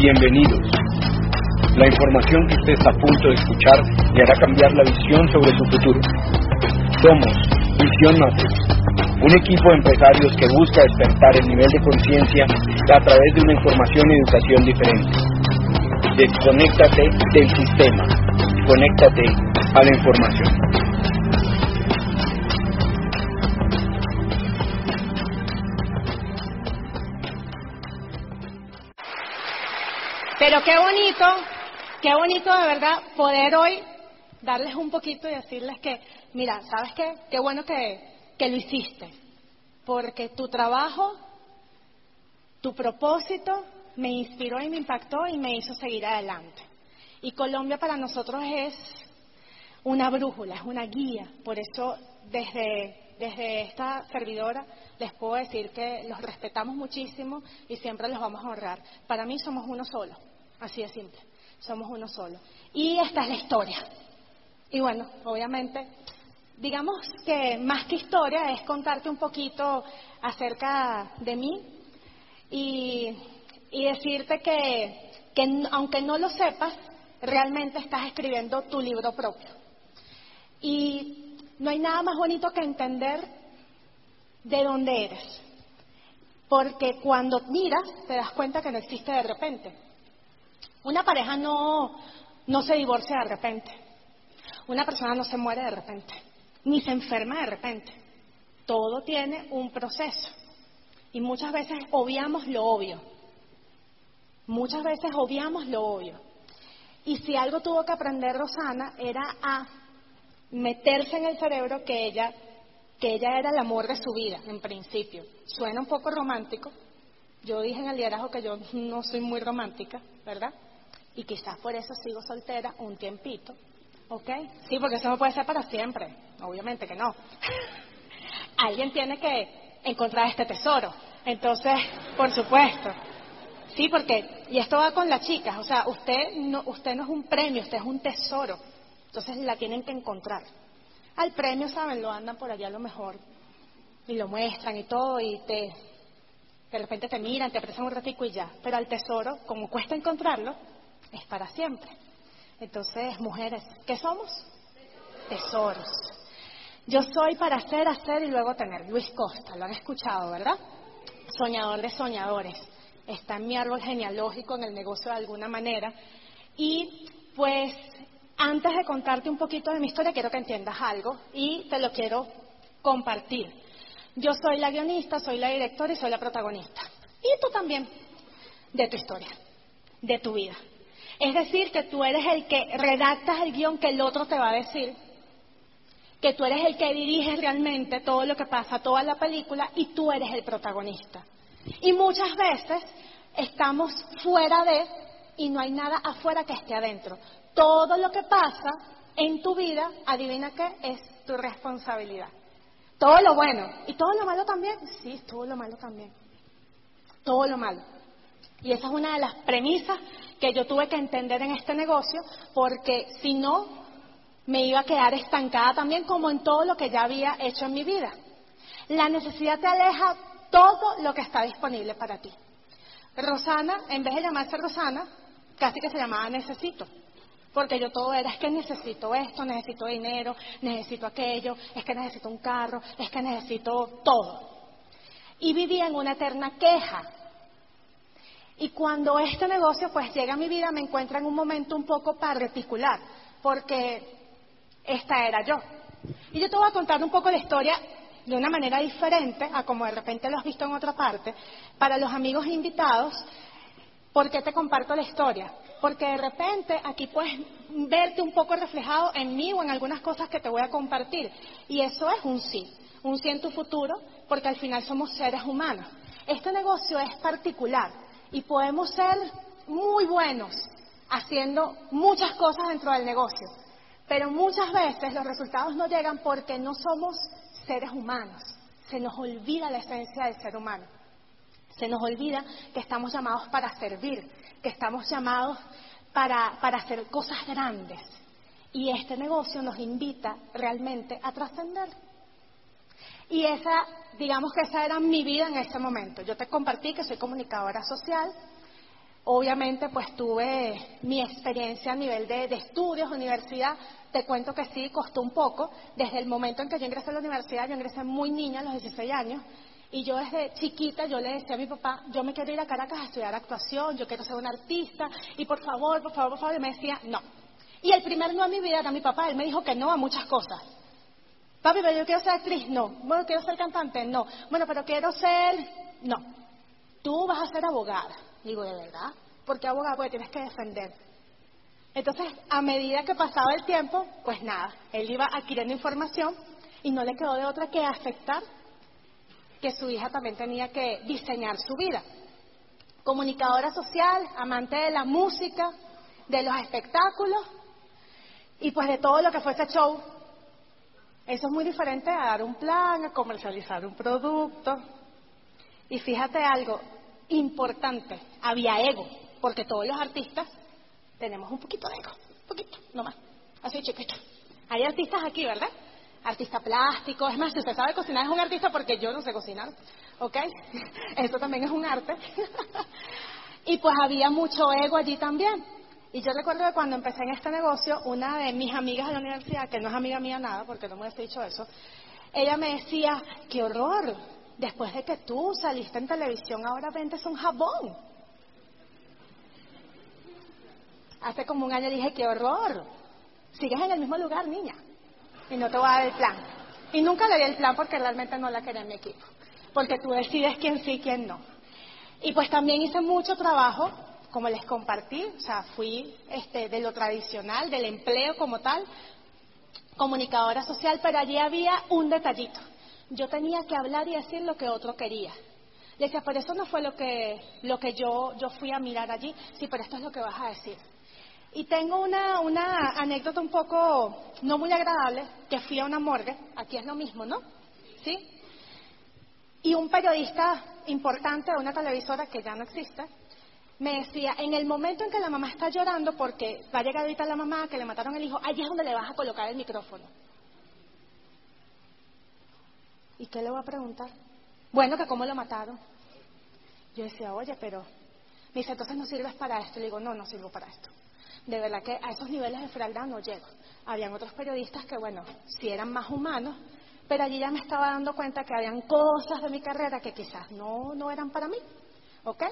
Bienvenidos. La información que usted está a punto de escuchar le hará cambiar la visión sobre su futuro. Somos Visión Matrix, un equipo de empresarios que busca despertar el nivel de conciencia a través de una información y educación diferente. Desconéctate del sistema, conéctate a la información. Pero qué bonito, qué bonito de verdad poder hoy darles un poquito y decirles que, mira, ¿sabes qué? Qué bueno que, que lo hiciste. Porque tu trabajo, tu propósito me inspiró y me impactó y me hizo seguir adelante. Y Colombia para nosotros es una brújula, es una guía. Por eso desde, desde esta servidora les puedo decir que los respetamos muchísimo y siempre los vamos a honrar. Para mí somos uno solo. Así de simple. Somos uno solo. Y esta es la historia. Y bueno, obviamente, digamos que más que historia es contarte un poquito acerca de mí y, decirte que, que aunque no lo sepas, realmente estás escribiendo tu libro propio. Y no hay nada más bonito que entender de dónde eres. Porque cuando miras, te das cuenta que no existe de repente. Una pareja no, no se divorcia de repente. Una persona no se muere de repente. Ni se enferma de repente. Todo tiene un proceso. Y muchas veces obviamos lo obvio. Muchas veces obviamos lo obvio. Y si algo tuvo que aprender Rosana era a meterse en el cerebro que ella, que ella era el amor de su vida, en principio. Suena un poco romántico. Yo dije en el liderazgo que yo no soy muy romántica, ¿verdad? Y quizás por eso sigo soltera un tiempito, ¿ok? Sí, porque eso no puede ser para siempre, obviamente que no. Alguien tiene que encontrar este tesoro, entonces, por supuesto. Sí, porque, y esto va con las chicas, o sea, usted no, usted no es un premio, usted es un tesoro, entonces la tienen que encontrar. Al premio, ¿saben? Lo andan por allá a lo mejor y lo muestran y todo y te, de repente te miran, te apresan un ratico y ya. Pero al tesoro, como cuesta encontrarlo, es para siempre. Entonces, mujeres, ¿qué somos? Tesoros. Yo soy para hacer, hacer y luego tener. Luis Costa, lo han escuchado, ¿verdad? Soñador de soñadores. Está en mi árbol genealógico en el negocio de alguna manera. Y pues, antes de contarte un poquito de mi historia, quiero que entiendas algo y te lo quiero compartir. Yo soy la guionista, soy la directora y soy la protagonista. Y tú también, de tu historia, de tu vida. Es decir, que tú eres el que redactas el guion que el otro te va a decir, que tú eres el que diriges realmente todo lo que pasa, toda la película, y tú eres el protagonista. Y muchas veces estamos fuera de, y no hay nada afuera que esté adentro. Todo lo que pasa en tu vida, adivina qué, es tu responsabilidad. Todo lo bueno. ¿Y todo lo malo también? Sí, todo lo malo también. Todo lo malo. Y esa es una de las premisas que yo tuve que entender en este negocio, porque si no, me iba a quedar estancada también como en todo lo que ya había hecho en mi vida. La necesidad te aleja todo lo que está disponible para ti. Rosana, en vez de llamarse Rosana, casi que se llamaba Necesito. Porque yo todo era, es que necesito esto, necesito dinero, necesito aquello, es que necesito un carro, es que necesito todo. Y vivía en una eterna queja, y cuando este negocio pues llega a mi vida me encuentra en un momento un poco particular, porque esta era yo. Y yo te voy a contar un poco la historia de una manera diferente a como de repente lo has visto en otra parte. Para los amigos invitados, ¿por qué te comparto la historia? Porque de repente aquí puedes verte un poco reflejado en mí o en algunas cosas que te voy a compartir. Y eso es un sí, un sí en tu futuro, porque al final somos seres humanos. Este negocio es particular y podemos ser muy buenos haciendo muchas cosas dentro del negocio, pero muchas veces los resultados no llegan porque no somos seres humanos. Se nos olvida la esencia del ser humano. Se nos olvida que estamos llamados para servir, que estamos llamados para, para hacer cosas grandes. Y este negocio nos invita realmente a trascender. Y esa, digamos que esa era mi vida en ese momento. Yo te compartí que soy comunicadora social, Obviamente, pues tuve mi experiencia a nivel de, de estudios, universidad. Te cuento que sí, costó un poco. Desde el momento en que yo ingresé a la universidad, yo ingresé muy niña, a los 16 años, y yo desde chiquita, yo le decía a mi papá, yo me quiero ir a Caracas a estudiar actuación, yo quiero ser una artista, y por favor, por favor, por favor, y me decía, no. Y el primer no a mi vida era mi papá, él me dijo que no a muchas cosas. Papi, pero yo quiero ser actriz, no. Bueno, quiero ser cantante, no. Bueno, pero quiero ser, no. Tú vas a ser abogada. Digo, ¿de verdad? ¿Por qué abogada? Porque tienes que defender. Entonces, a medida que pasaba el tiempo, pues nada, él iba adquiriendo información y no le quedó de otra que aceptar que su hija también tenía que diseñar su vida. Comunicadora social, amante de la música, de los espectáculos y pues de todo lo que fue ese show. Eso es muy diferente a dar un plan, a comercializar un producto. Y fíjate algo importante, había ego, porque todos los artistas tenemos un poquito de ego, un poquito, no más, así chiquito. Hay artistas aquí, ¿verdad? artista plástico. Es más, si usted sabe cocinar es un artista porque yo no sé cocinar, ¿ok? Eso también es un arte. y pues había mucho ego allí también. Y yo recuerdo que cuando empecé en este negocio, una de mis amigas de la universidad, que no es amiga mía nada, porque no me hubiese dicho eso, ella me decía, qué horror, después de que tú saliste en televisión, ahora vendes un jabón. Hace como un año dije, qué horror, sigues en el mismo lugar, niña y no te voy a dar el plan. Y nunca le di el plan porque realmente no la quería en mi equipo, porque tú decides quién sí y quién no. Y pues también hice mucho trabajo, como les compartí, o sea, fui este, de lo tradicional, del empleo como tal, comunicadora social, pero allí había un detallito. Yo tenía que hablar y decir lo que otro quería. Le decía, pero eso no fue lo que, lo que yo, yo fui a mirar allí, sí, pero esto es lo que vas a decir. Y tengo una, una anécdota un poco no muy agradable, que fui a una morgue, aquí es lo mismo, ¿no? ¿Sí? Y un periodista importante de una televisora que ya no existe, me decía, en el momento en que la mamá está llorando porque va a llegar ahorita la mamá que le mataron el hijo, allí es donde le vas a colocar el micrófono. ¿Y qué le voy a preguntar? Bueno, que cómo lo mataron. Yo decía, oye, pero... Me dice, entonces no sirves para esto. Le digo, no, no sirvo para esto de verdad que a esos niveles de frialdad no llego. Habían otros periodistas que, bueno, sí eran más humanos, pero allí ya me estaba dando cuenta que habían cosas de mi carrera que quizás no, no eran para mí. ¿Ok?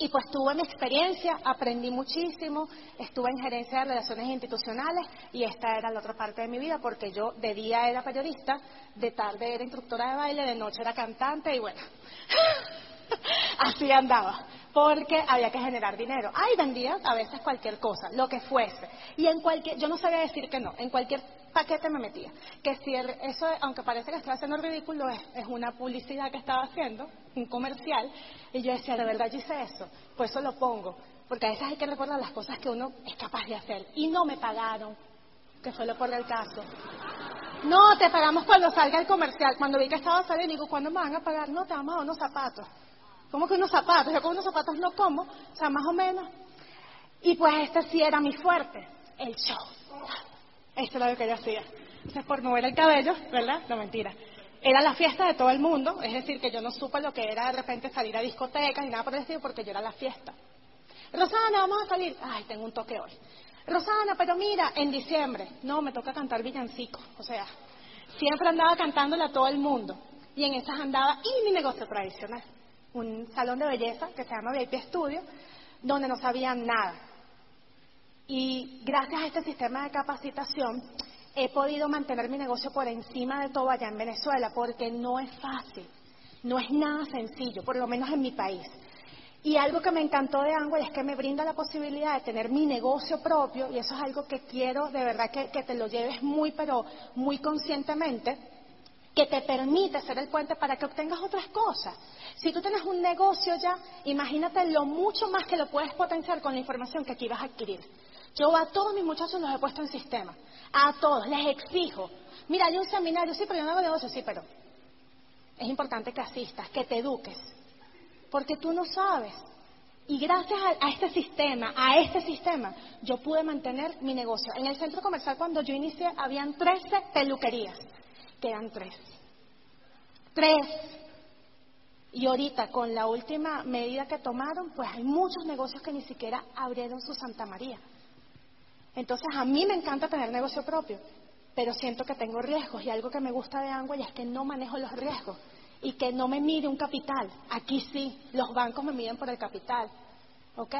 Y pues tuve mi experiencia, aprendí muchísimo, estuve en gerencia de relaciones institucionales y esta era la otra parte de mi vida porque yo de día era periodista, de tarde era instructora de baile, de noche era cantante y bueno, así andaba porque había que generar dinero. Ay, vendía a veces cualquier cosa, lo que fuese. Y en cualquier, yo no sabía decir que no, en cualquier paquete me metía. Que si eso, aunque parece que estaba haciendo ridículo, es, es, una publicidad que estaba haciendo, un comercial, y yo decía, de verdad yo hice eso, pues eso lo pongo, porque a veces hay que recordar las cosas que uno es capaz de hacer. Y no me pagaron, que fue lo por el caso. No, te pagamos cuando salga el comercial. Cuando vi que estaba saliendo, digo, ¿cuándo me van a pagar? No, te vamos a unos zapatos. ¿Cómo que unos zapatos? Yo con unos zapatos no como, o sea, más o menos. Y pues este sí era mi fuerte, el show. Esto era lo que yo hacía. O sea, por mover el cabello, ¿verdad? No, mentira. Era la fiesta de todo el mundo, es decir, que yo no supe lo que era de repente salir a discotecas ni nada por el estilo, porque yo era la fiesta. Rosana, vamos a salir. Ay, tengo un toque hoy. Rosana, pero mira, en diciembre. No, me toca cantar villancico. O sea, siempre andaba cantándole a todo el mundo. Y en esas andaba, y mi negocio tradicional un salón de belleza que se llama VIP Studio, donde no sabían nada. Y gracias a este sistema de capacitación he podido mantener mi negocio por encima de todo allá en Venezuela, porque no es fácil, no es nada sencillo, por lo menos en mi país. Y algo que me encantó de Angwell es que me brinda la posibilidad de tener mi negocio propio, y eso es algo que quiero de verdad que, que te lo lleves muy, pero muy conscientemente, que te permite ser el puente para que obtengas otras cosas. Si tú tienes un negocio ya, imagínate lo mucho más que lo puedes potenciar con la información que aquí vas a adquirir. Yo a todos mis muchachos los he puesto en sistema. A todos, les exijo. Mira, hay un seminario, sí, pero yo no hago negocio, sí, pero es importante que asistas, que te eduques. Porque tú no sabes. Y gracias a, a, este sistema, a este sistema, yo pude mantener mi negocio. En el centro comercial cuando yo inicié habían 13 peluquerías. Quedan tres. Tres. Y ahorita, con la última medida que tomaron, pues hay muchos negocios que ni siquiera abrieron su Santa María. Entonces, a mí me encanta tener negocio propio, pero siento que tengo riesgos y algo que me gusta de Angway es que no manejo los riesgos y que no me mide un capital. Aquí sí, los bancos me miden por el capital. ¿Ok?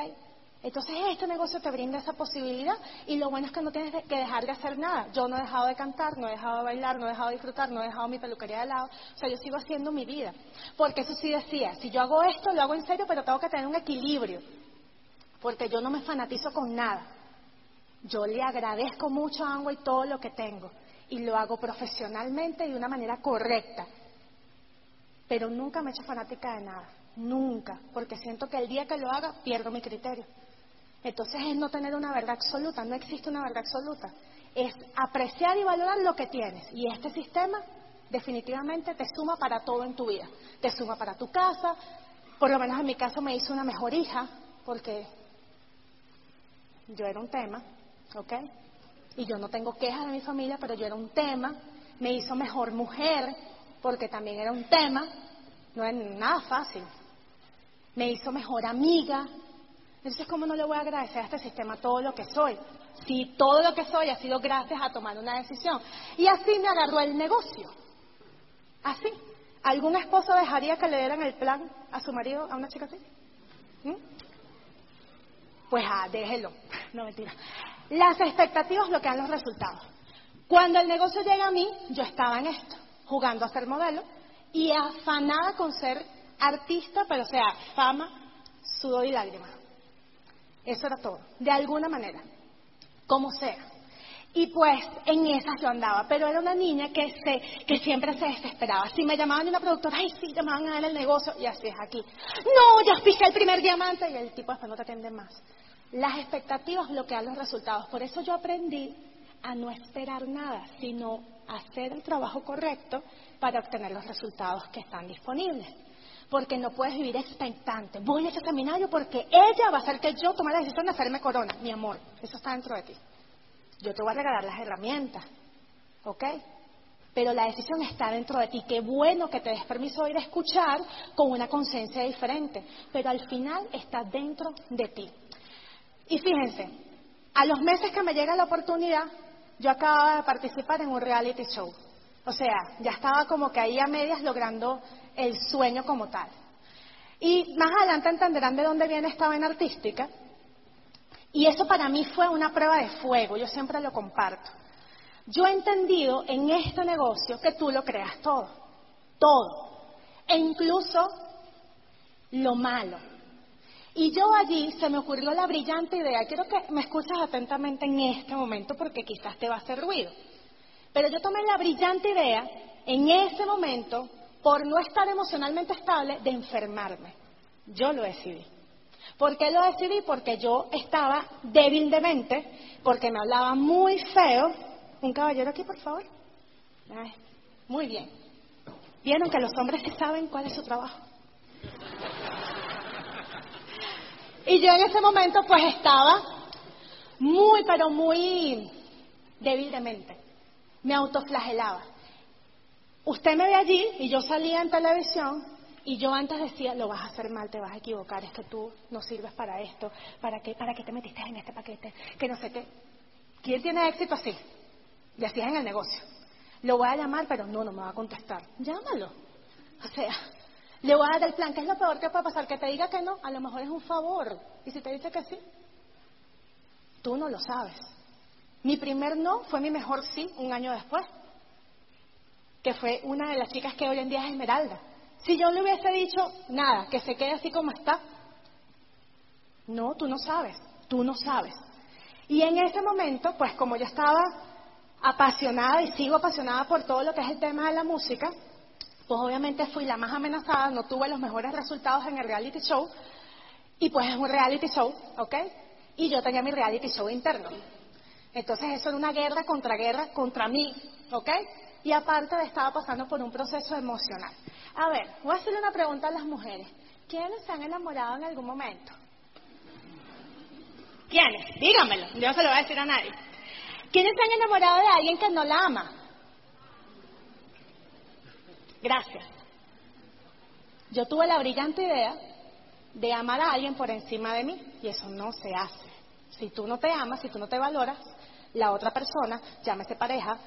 Entonces este negocio te brinda esa posibilidad y lo bueno es que no tienes que dejar de hacer nada. Yo no he dejado de cantar, no he dejado de bailar, no he dejado de disfrutar, no he dejado mi peluquería de lado. O sea, yo sigo haciendo mi vida. Porque eso sí decía, si yo hago esto, lo hago en serio, pero tengo que tener un equilibrio. Porque yo no me fanatizo con nada. Yo le agradezco mucho a y todo lo que tengo y lo hago profesionalmente y de una manera correcta. Pero nunca me he hecho fanática de nada. Nunca. Porque siento que el día que lo haga pierdo mi criterio. Entonces es no tener una verdad absoluta, no existe una verdad absoluta. Es apreciar y valorar lo que tienes. Y este sistema definitivamente te suma para todo en tu vida. Te suma para tu casa, por lo menos en mi caso me hizo una mejor hija, porque yo era un tema, ¿ok? Y yo no tengo quejas de mi familia, pero yo era un tema. Me hizo mejor mujer, porque también era un tema. No es nada fácil. Me hizo mejor amiga, entonces, ¿cómo no le voy a agradecer a este sistema todo lo que soy? Si todo lo que soy ha sido gracias a tomar una decisión. Y así me agarró el negocio. Así. ¿Algún esposo dejaría que le dieran el plan a su marido, a una chica así? ¿Mm? Pues ah, déjelo. No, mentira. Las expectativas bloquean los resultados. Cuando el negocio llega a mí, yo estaba en esto, jugando a ser modelo y afanada con ser artista, pero sea, fama, sudor y lágrimas. Eso era todo, de alguna manera, como sea. Y pues en esas yo andaba, pero era una niña que, se, que siempre se desesperaba. Si me llamaban de una productora, ay, sí, llamaban a dar el negocio, y así es aquí. No, ya pisé el primer diamante, y el tipo después no te atiende más. Las expectativas bloquean los resultados. Por eso yo aprendí a no esperar nada, sino hacer el trabajo correcto para obtener los resultados que están disponibles porque no puedes vivir expectante. Voy a ese seminario porque ella va a hacer que yo tome la decisión de hacerme corona. Mi amor, eso está dentro de ti. Yo te voy a regalar las herramientas, ¿ok? Pero la decisión está dentro de ti. Qué bueno que te des permiso de ir a escuchar con una conciencia diferente, pero al final está dentro de ti. Y fíjense, a los meses que me llega la oportunidad, yo acababa de participar en un reality show. O sea, ya estaba como que ahí a medias logrando el sueño como tal. Y más adelante entenderán de dónde viene esta vena artística. Y eso para mí fue una prueba de fuego, yo siempre lo comparto. Yo he entendido en este negocio que tú lo creas todo, todo, e incluso lo malo. Y yo allí se me ocurrió la brillante idea, quiero que me escuches atentamente en este momento porque quizás te va a hacer ruido, pero yo tomé la brillante idea en ese momento por no estar emocionalmente estable, de enfermarme. Yo lo decidí. ¿Por qué lo decidí? Porque yo estaba débil de mente, porque me hablaba muy feo. Un caballero aquí, por favor. muy bien. Vieron que los hombres sí saben cuál es su trabajo. Y yo en ese momento pues estaba muy, pero muy débil de mente. Me autoflagelaba. Usted me ve allí y yo salía en televisión y yo antes decía, lo vas a hacer mal, te vas a equivocar, es que tú no sirves para esto, ¿para qué, para qué te metiste en este paquete? Que no sé qué. ¿Quién tiene éxito así? Y así es en el negocio. Lo voy a llamar, pero no, no me va a contestar. Llámalo. O sea, le voy a dar el plan. ¿Qué es lo peor que puede pasar? Que te diga que no, a lo mejor es un favor. Y si te dice que sí, tú no lo sabes. Mi primer no fue mi mejor sí un año después que fue una de las chicas que hoy en día es Esmeralda. Si yo le hubiese dicho, nada, que se quede así como está, no, tú no sabes, tú no sabes. Y en ese momento, pues como yo estaba apasionada y sigo apasionada por todo lo que es el tema de la música, pues obviamente fui la más amenazada, no tuve los mejores resultados en el reality show, y pues es un reality show, ¿ok? Y yo tenía mi reality show interno. Entonces eso era una guerra contra guerra contra mí, ¿ok? y aparte estaba pasando por un proceso emocional. A ver, voy a hacerle una pregunta a las mujeres. ¿Quiénes se han enamorado en algún momento? ¿Quiénes? Dígamelo, yo no se lo voy a decir a nadie. ¿Quiénes se han enamorado de alguien que no la ama? Gracias. Yo tuve la brillante idea de amar a alguien por encima de mí y eso no se hace. Si tú no te amas, si tú no te valoras, la otra persona, llámese pareja,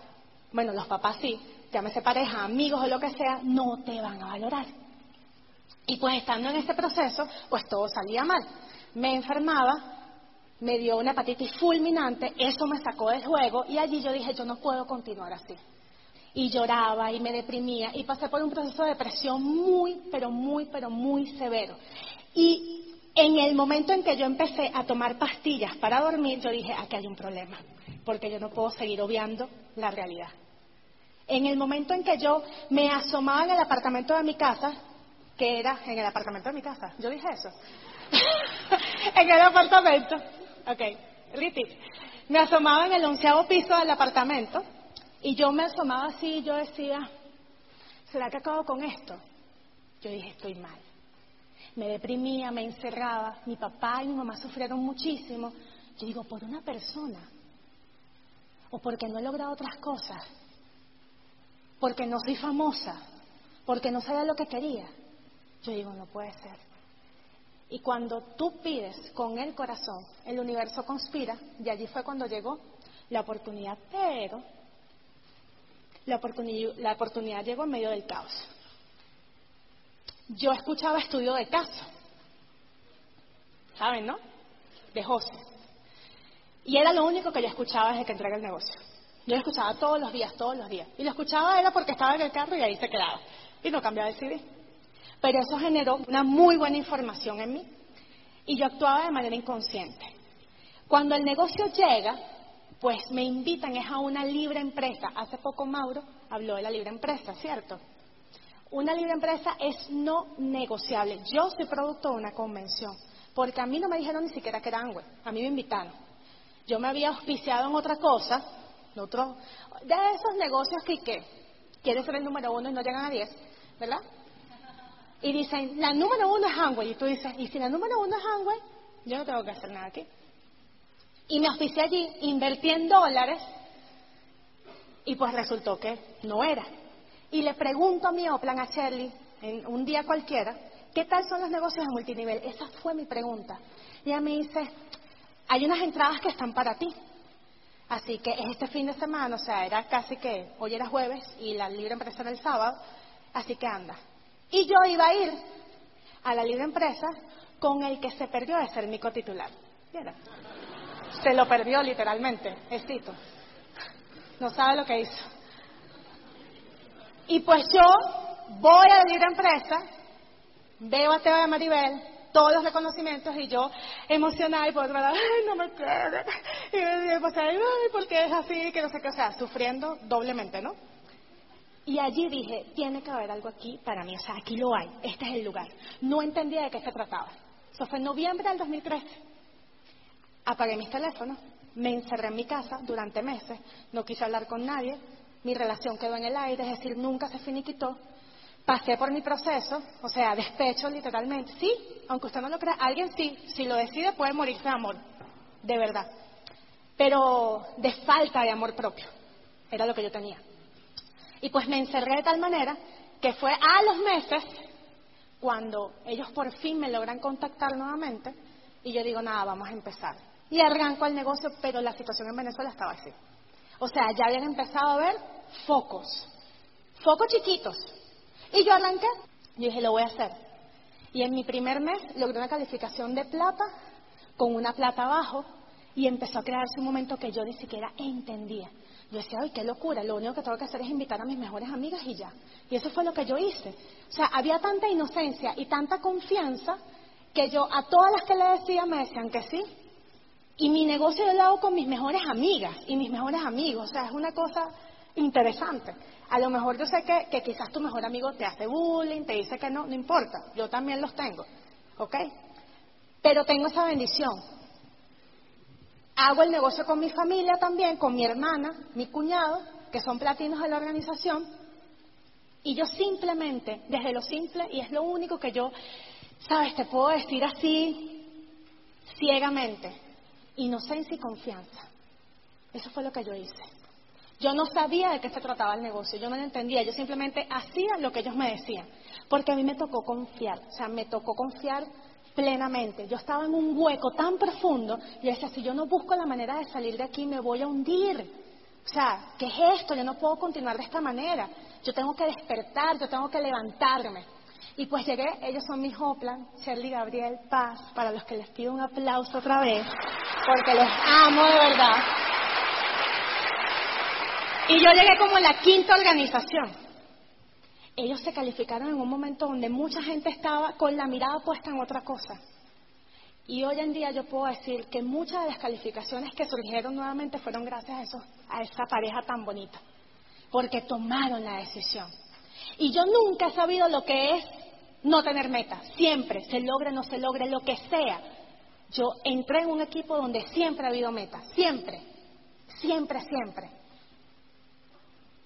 bueno, los papás sí, llámese pareja, amigos o lo que sea, no te van a valorar. Y pues estando en ese proceso, pues todo salía mal. Me enfermaba, me dio una hepatitis fulminante, eso me sacó del juego y allí yo dije, yo no puedo continuar así. Y lloraba y me deprimía y pasé por un proceso de depresión muy, pero muy, pero muy severo. Y en el momento en que yo empecé a tomar pastillas para dormir, yo dije, aquí hay un problema, porque yo no puedo seguir obviando la realidad. En el momento en que yo me asomaba en el apartamento de mi casa, que era en el apartamento de mi casa, yo dije eso, en el apartamento, ok, repeat, me asomaba en el onceavo piso del apartamento y yo me asomaba así y yo decía, ¿será que acabo con esto? Yo dije, estoy mal. Me deprimía, me encerraba, mi papá y mi mamá sufrieron muchísimo. Yo digo, por una persona, o porque no he logrado otras cosas, porque no soy famosa, porque no sabía lo que quería. Yo digo, no puede ser. Y cuando tú pides con el corazón, el universo conspira, y allí fue cuando llegó la oportunidad, pero la oportunidad, llegó en medio del caos. Yo escuchaba estudio de caso, ¿saben, no? De José. Y era lo único que yo escuchaba desde que entré el negocio. Yo lo escuchaba todos los días, todos los días. Y lo escuchaba era porque estaba en el carro y ahí se quedaba. Y no cambiaba de CD. Pero eso generó una muy buena información en mí. Y yo actuaba de manera inconsciente. Cuando el negocio llega, pues me invitan es a una libre empresa. Hace poco Mauro habló de la libre empresa, ¿cierto? Una libre empresa es no negociable. Yo soy producto de una convención, porque a mí no me dijeron ni siquiera que era Angüe, a mí me invitaron. Yo me había auspiciado en otra cosa, otro, de esos negocios que, que ser el número uno y no llegan a diez, ¿verdad? Y dicen, la número uno es Angway. Y tú dices, ¿y si la número uno es Angway? Yo no tengo que hacer nada aquí. Y me auspicié allí, invertí en dólares, y pues resultó que no era. Y le pregunto a mi Oplan, a Shirley, en un día cualquiera, ¿qué tal son los negocios de multinivel? Esa fue mi pregunta. Y ella me dice, hay unas entradas que están para ti. Así que es este fin de semana, o sea, era casi que hoy era jueves y la libre empresa era el sábado, así que anda. Y yo iba a ir a la libre empresa con el que se perdió de ser mi cotitular. Se lo perdió literalmente, Estito. No sabe lo que hizo. Y pues yo voy a la empresa, veo a Teba de Maribel, todos los reconocimientos y yo emocionada y por otro ay, no me quede. Y pues, ay, porque es así, que no sé qué, o sea, sufriendo doblemente, ¿no? Y allí dije, tiene que haber algo aquí para mí, o sea, aquí lo hay, este es el lugar. No entendía de qué se trataba. Eso fue en noviembre del 2013. Apagué mis teléfonos, me encerré en mi casa durante meses, no quise hablar con nadie, mi relación quedó en el aire, es decir, nunca se finiquitó. Pasé por mi proceso, o sea, despecho literalmente. Sí, aunque usted no lo crea, alguien sí, si lo decide puede morirse de amor, de verdad. Pero de falta de amor propio, era lo que yo tenía. Y pues me encerré de tal manera que fue a los meses cuando ellos por fin me logran contactar nuevamente y yo digo, nada, vamos a empezar. Y arranco el negocio, pero la situación en Venezuela estaba así. O sea, ya habían empezado a ver focos, focos chiquitos. Y yo arranqué, y dije, lo voy a hacer. Y en mi primer mes logré una calificación de plata con una plata abajo y empezó a crearse un momento que yo ni siquiera entendía. Yo decía, ay, qué locura, lo único que tengo que hacer es invitar a mis mejores amigas y ya. Y eso fue lo que yo hice. O sea, había tanta inocencia y tanta confianza que yo a todas las que le decía me decían que sí. Y mi negocio yo lo hago con mis mejores amigas y mis mejores amigos. O sea, es una cosa interesante. A lo mejor yo sé que, que quizás tu mejor amigo te hace bullying, te dice que no, no importa. Yo también los tengo. ¿Ok? Pero tengo esa bendición Hago el negocio con mi familia también, con mi hermana, mi cuñado, que son platinos de la organización. Y yo simplemente, desde lo simple, y es lo único que yo, sabes, te puedo decir así, ciegamente, inocencia y confianza. Eso fue lo que yo hice. Yo no sabía de qué se trataba el negocio, yo no lo entendía, yo simplemente hacía lo que ellos me decían, porque a mí me tocó confiar, o sea, me tocó confiar plenamente. Yo estaba en un hueco tan profundo y decía, si yo no busco la manera de salir de aquí, me voy a hundir. O sea, ¿qué es esto? Yo no puedo continuar de esta manera. Yo tengo que despertar, yo tengo que levantarme. Y pues llegué, ellos son mis Hoplan, Shirley Gabriel Paz, para los que les pido un aplauso otra vez, porque los amo de verdad. Y yo llegué como en la quinta organización. Ellos se calificaron en un momento donde mucha gente estaba con la mirada puesta en otra cosa. Y hoy en día yo puedo decir que muchas de las calificaciones que surgieron nuevamente fueron gracias a, eso, a esa pareja tan bonita, porque tomaron la decisión. Y yo nunca he sabido lo que es no tener metas, siempre, se logre no se logre, lo que sea. Yo entré en un equipo donde siempre ha habido metas, siempre, siempre, siempre.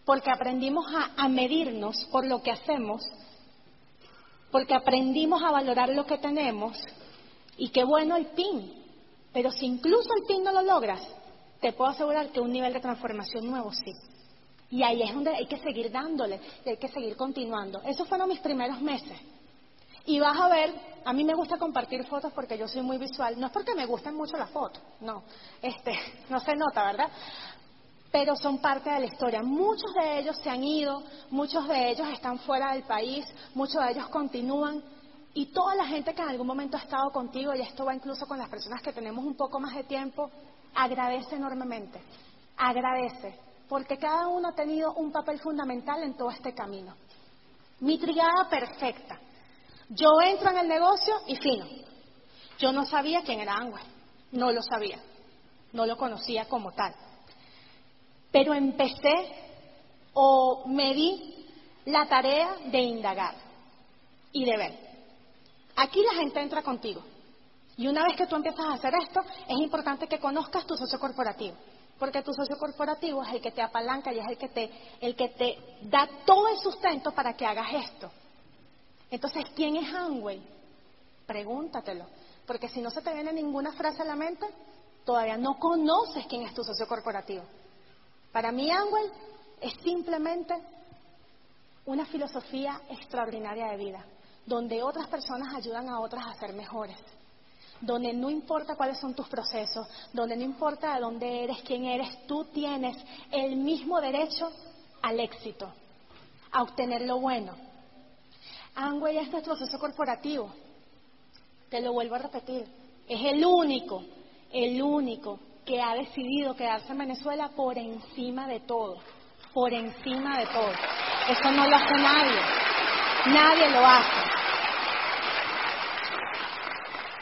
Porque aprendimos a, medirnos por lo que hacemos, porque aprendimos a valorar lo que tenemos y qué bueno el PIN, pero si incluso el PIN no lo logras, te puedo asegurar que un nivel de transformación nuevo sí. Y ahí es donde hay que seguir dándole, hay que seguir continuando. Esos fueron mis primeros meses. Y vas a ver, a mí me gusta compartir fotos porque yo soy muy visual. No es porque me gusten mucho las fotos, no. Este, no se nota, ¿verdad? Pero son parte de la historia. Muchos de ellos se han ido, muchos de ellos están fuera del país, muchos de ellos continúan. Y toda la gente que en algún momento ha estado contigo, y esto va incluso con las personas que tenemos un poco más de tiempo, agradece enormemente. Agradece. Porque cada uno ha tenido un papel fundamental en todo este camino. Mi triada perfecta. Yo entro en el negocio y fino. Yo no sabía quién era Angüe. No lo sabía. No lo conocía como tal. Pero empecé o me di la tarea de indagar y de ver. Aquí la gente entra contigo. Y una vez que tú empiezas a hacer esto, es importante que conozcas tu socio corporativo. Porque tu socio corporativo es el que te apalanca y es el que te, el que te da todo el sustento para que hagas esto. Entonces, ¿quién es Amway? Pregúntatelo. Porque si no se te viene ninguna frase a la mente, todavía no conoces quién es tu socio corporativo. Para mí, Amway es simplemente una filosofía extraordinaria de vida donde otras personas ayudan a otras a ser mejores, donde no importa cuáles son tus procesos, donde no importa de dónde eres, quién eres, tú tienes el mismo derecho al éxito, a obtener lo bueno. Angway es nuestro proceso corporativo, te lo vuelvo a repetir, es el único, el único que ha decidido quedarse en Venezuela por encima de todo, por encima de todo. Eso no lo hace nadie, nadie lo hace.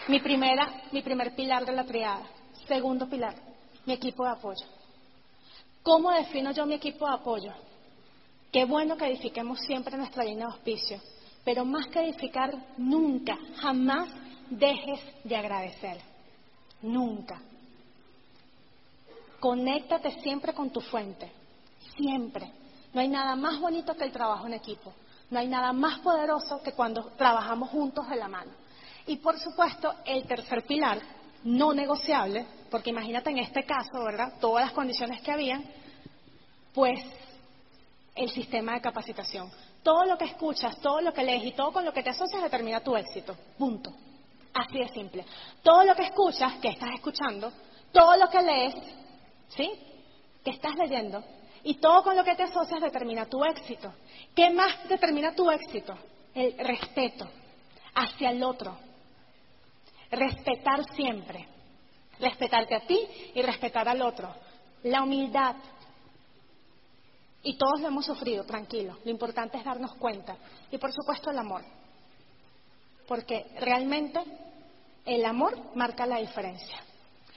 Mi, primera, mi primer pilar de la triada. Segundo pilar, mi equipo de apoyo. ¿Cómo defino yo mi equipo de apoyo? Qué bueno que edifiquemos siempre nuestra línea de auspicio, pero más que edificar, nunca, jamás dejes de agradecer. Nunca. Conéctate siempre con tu fuente, siempre. No hay nada más bonito que el trabajo en equipo. No hay nada más poderoso que cuando trabajamos juntos de la mano. Y por supuesto, el tercer pilar, no negociable, porque imagínate en este caso, ¿verdad? Todas las condiciones que habían, pues el sistema de capacitación. Todo lo que escuchas, todo lo que lees y todo con lo que te asocias determina tu éxito. Punto. Así de simple. Todo lo que escuchas, que estás escuchando, todo lo que lees, ¿sí? Que estás leyendo, y todo con lo que te asocias determina tu éxito. ¿Qué más determina tu éxito? El respeto hacia el otro, respetar siempre, respetarte a ti y respetar al otro, la humildad. Y todos lo hemos sufrido, tranquilo. Lo importante es darnos cuenta. Y por supuesto el amor. Porque realmente el amor marca la diferencia.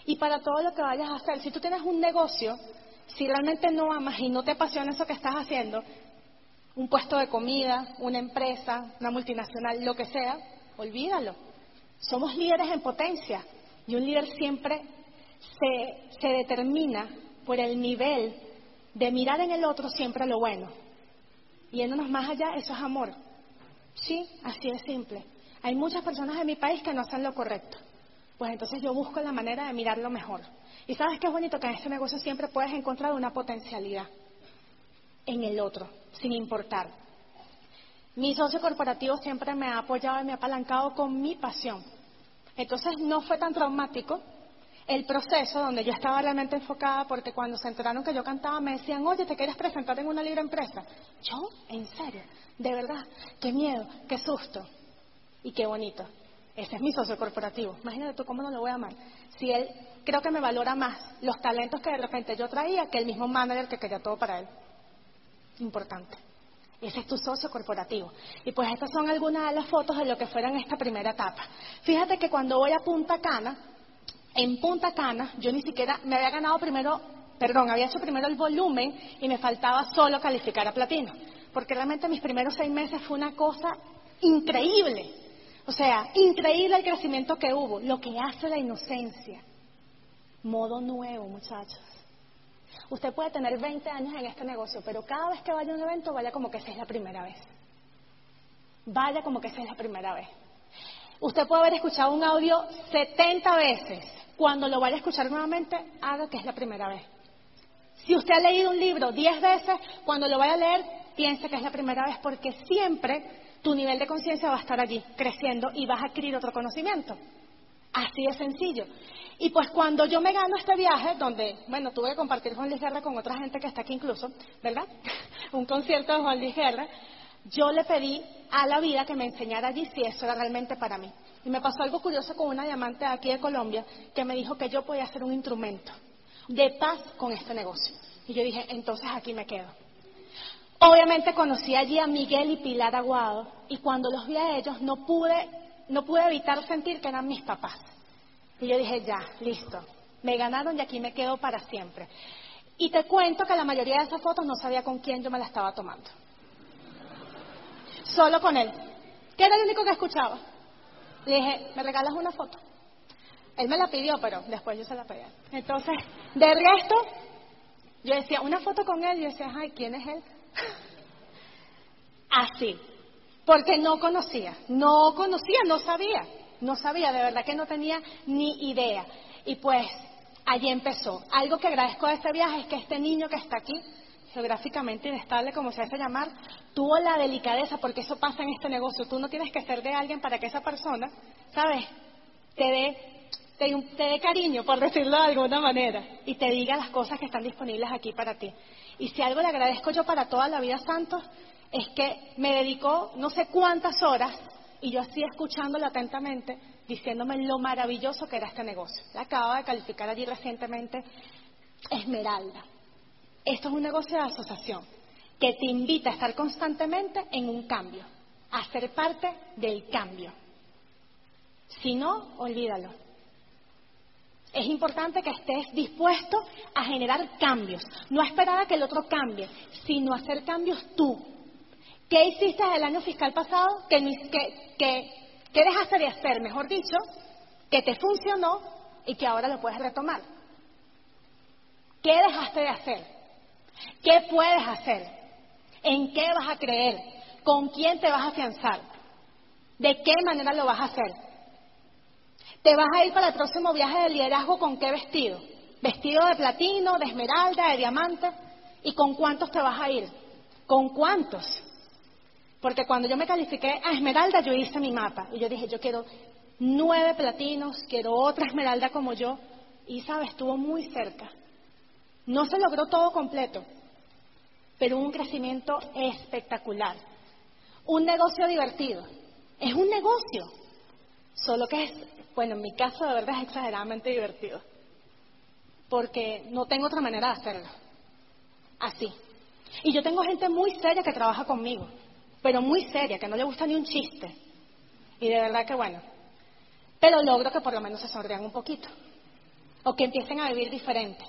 Y para todo lo que vayas a hacer, si tú tienes un negocio, si realmente no amas y no te apasiona eso que estás haciendo, un puesto de comida, una empresa, una multinacional, lo que sea, olvídalo. Somos líderes en potencia y un líder siempre se, determina por el nivel de mirar en el otro siempre lo bueno. Yéndonos más allá, eso es amor. Sí, así es simple. Hay muchas personas en mi país que no hacen lo correcto. Pues entonces yo busco la manera de mirar lo mejor. Y sabes qué es bonito que en este negocio siempre puedes encontrar una potencialidad. en el otro, sin importar. Mi socio corporativo siempre me ha apoyado y me ha apalancado con mi pasión. Entonces no fue tan traumático el proceso donde yo estaba realmente enfocada porque cuando se enteraron que yo cantaba me decían, oye, ¿te quieres presentar en una libre empresa? Yo, en serio, de verdad, qué miedo, qué susto y qué bonito. Ese es mi socio corporativo. Imagínate tú cómo no lo voy a amar. Si él creo que me valora más los talentos que de repente yo traía que el mismo manager que quería todo para él. Importante. Ese es tu socio corporativo. Y pues estas son algunas de las fotos de lo que fuera en esta primera etapa. Fíjate que cuando voy a Punta Cana, en Punta Cana, yo ni siquiera me había ganado primero, perdón, había hecho primero el volumen y me faltaba solo calificar a platino. Porque realmente mis primeros seis meses fue una cosa increíble. O sea, increíble el crecimiento que hubo, lo que hace la inocencia. Modo nuevo, muchachos. Usted puede tener 20 años en este negocio, pero cada vez que vaya a un evento, vaya como que esa es la primera vez. Vaya como que esa es la primera vez. Usted puede haber escuchado un audio 70 veces. Cuando lo vaya a escuchar nuevamente, haga que es la primera vez. Si usted ha leído un libro 10 veces, cuando lo vaya a leer, piense que es la primera vez, porque siempre tu nivel de conciencia va a estar allí, creciendo, y vas a adquirir otro conocimiento. Así de sencillo. Y pues cuando yo me gano este viaje, donde, bueno, tuve que compartir Juan Luis Guerra con otra gente que está aquí incluso, ¿verdad? Un concierto de Juan Luis Guerra, yo le pedí a la vida que me enseñara allí si eso era realmente para mí. Y me pasó algo curioso con una diamante aquí de Colombia que me dijo que yo podía hacer un instrumento de paz con este negocio. Y yo dije, entonces aquí me quedo. Obviamente conocí allí a Miguel y Pilar Aguado y cuando los vi a ellos no pude, no pude evitar sentir que eran mis papás. Y yo dije, ya, listo, me ganaron y aquí me quedo para siempre. Y te cuento que la mayoría de esas fotos no sabía con quién yo me la estaba tomando. Solo con él. Que era el único que escuchaba. Le dije, ¿me regalas una foto? Él me la pidió, pero después yo se la pedí. Entonces, de resto, yo decía, una foto con él, yo decía, ay, ¿quién es él? Así. Porque no conocía, no conocía, no sabía. No sabía, de verdad que no tenía ni idea. Y pues allí empezó. Algo que agradezco de este viaje es que este niño que está aquí, geográficamente inestable, como se hace llamar, tuvo la delicadeza, porque eso pasa en este negocio. Tú no tienes que ser de alguien para que esa persona, ¿sabes?, te dé, te, dé cariño, por decirlo de alguna manera, y te diga las cosas que están disponibles aquí para ti. Y si algo le agradezco yo para toda la vida, Santos, es que me dedicó no sé cuántas horas y yo así escuchándolo atentamente, diciéndome lo maravilloso que era este negocio. La acabo de calificar allí recientemente Esmeralda. Esto es un negocio de asociación que te invita a estar constantemente en un cambio, a ser parte del cambio. Si no, olvídalo. Es importante que estés dispuesto a generar cambios, no esperar a que el otro cambie, sino hacer cambios tú, ¿Qué hiciste el año fiscal pasado que, que, que, dejaste de hacer, mejor dicho, que te funcionó y que ahora lo puedes retomar? ¿Qué dejaste de hacer? ¿Qué puedes hacer? ¿En qué vas a creer? ¿Con quién te vas a afianzar? ¿De qué manera lo vas a hacer? ¿Te vas a ir para el próximo viaje de liderazgo con qué vestido? ¿Vestido de platino, de esmeralda, de diamante? ¿Y con cuántos te vas a ir? ¿Con cuántos? Porque cuando yo me califiqué a Esmeralda, yo hice mi mapa. Y yo dije, yo quiero nueve platinos, quiero otra Esmeralda como yo. Y, ¿sabes? Estuvo muy cerca. No se logró todo completo, pero un crecimiento espectacular. Un negocio divertido. Es un negocio. Solo que es, bueno, en mi caso de verdad es exageradamente divertido. Porque no tengo otra manera de hacerlo. Así. Y yo tengo gente muy seria que trabaja conmigo pero muy seria, que no le gusta ni un chiste. Y de verdad que bueno. Pero logro que por lo menos se sonrían un poquito. O que empiecen a vivir diferente.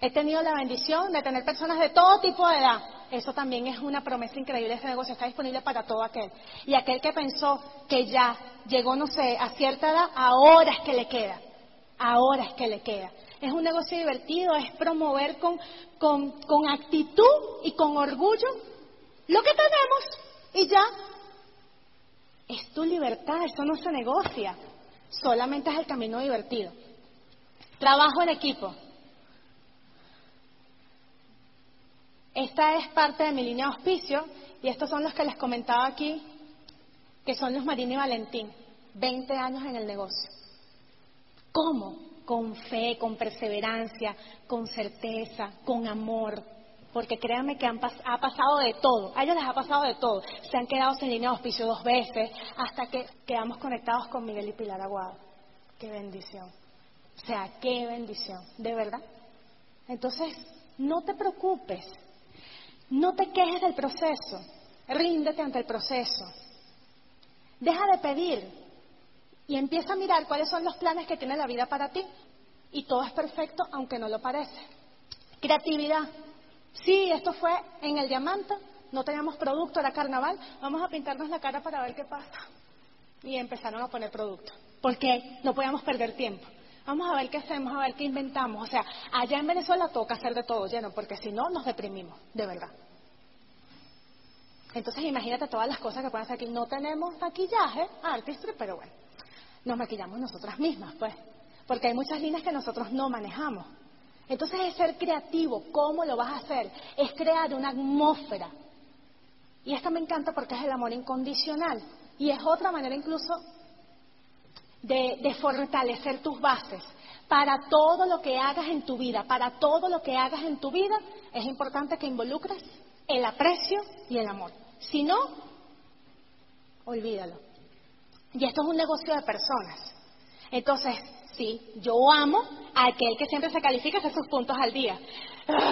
He tenido la bendición de tener personas de todo tipo de edad. Eso también es una promesa increíble. Este negocio está disponible para todo aquel. Y aquel que pensó que ya llegó, no sé, a cierta edad, ahora es que le queda. Ahora es que le queda. Es un negocio divertido, es promover con, con, con actitud y con orgullo lo que tenemos y ya. Es tu libertad, eso no se negocia. Solamente es el camino divertido. Trabajo en equipo. Esta es parte de mi línea de auspicio y estos son los que les comentaba aquí, que son los Marini y Valentín, 20 años en el negocio. ¿Cómo? Con fe, con perseverancia, con certeza, con amor. Porque créanme que han ha pasado de todo. A ellos les ha pasado de todo. Se han quedado sin línea de auspicio dos veces hasta que quedamos conectados con Miguel y Pilar Aguado. Qué bendición. O sea, qué bendición. De verdad. Entonces, no te preocupes. No te quejes del proceso. Ríndete ante el proceso. Deja de pedir y empieza a mirar cuáles son los planes que tiene la vida para ti. Y todo es perfecto, aunque no lo parece. Creatividad. Sí, esto fue en el diamante, no teníamos producto, era carnaval, vamos a pintarnos la cara para ver qué pasa. Y empezaron a poner producto, porque no podíamos perder tiempo. Vamos a ver qué hacemos, a ver qué inventamos. O sea, allá en Venezuela toca hacer de todo lleno, porque si no nos deprimimos, de verdad. Entonces imagínate todas las cosas que pueden hacer aquí. No tenemos maquillaje artistry, pero bueno, nos maquillamos nosotras mismas, pues. Porque hay muchas líneas que nosotros no manejamos. Entonces es ser creativo. ¿Cómo lo vas a hacer? Es crear una atmósfera. Y esto me encanta porque es el amor incondicional. Y es otra manera incluso de, fortalecer tus bases. Para todo lo que hagas en tu vida, para todo lo que hagas en tu vida, es importante que involucres el aprecio y el amor. Si no, olvídalo. Y esto es un negocio de personas. Entonces, sí, yo amo a aquel que siempre se califica hace sus puntos al día.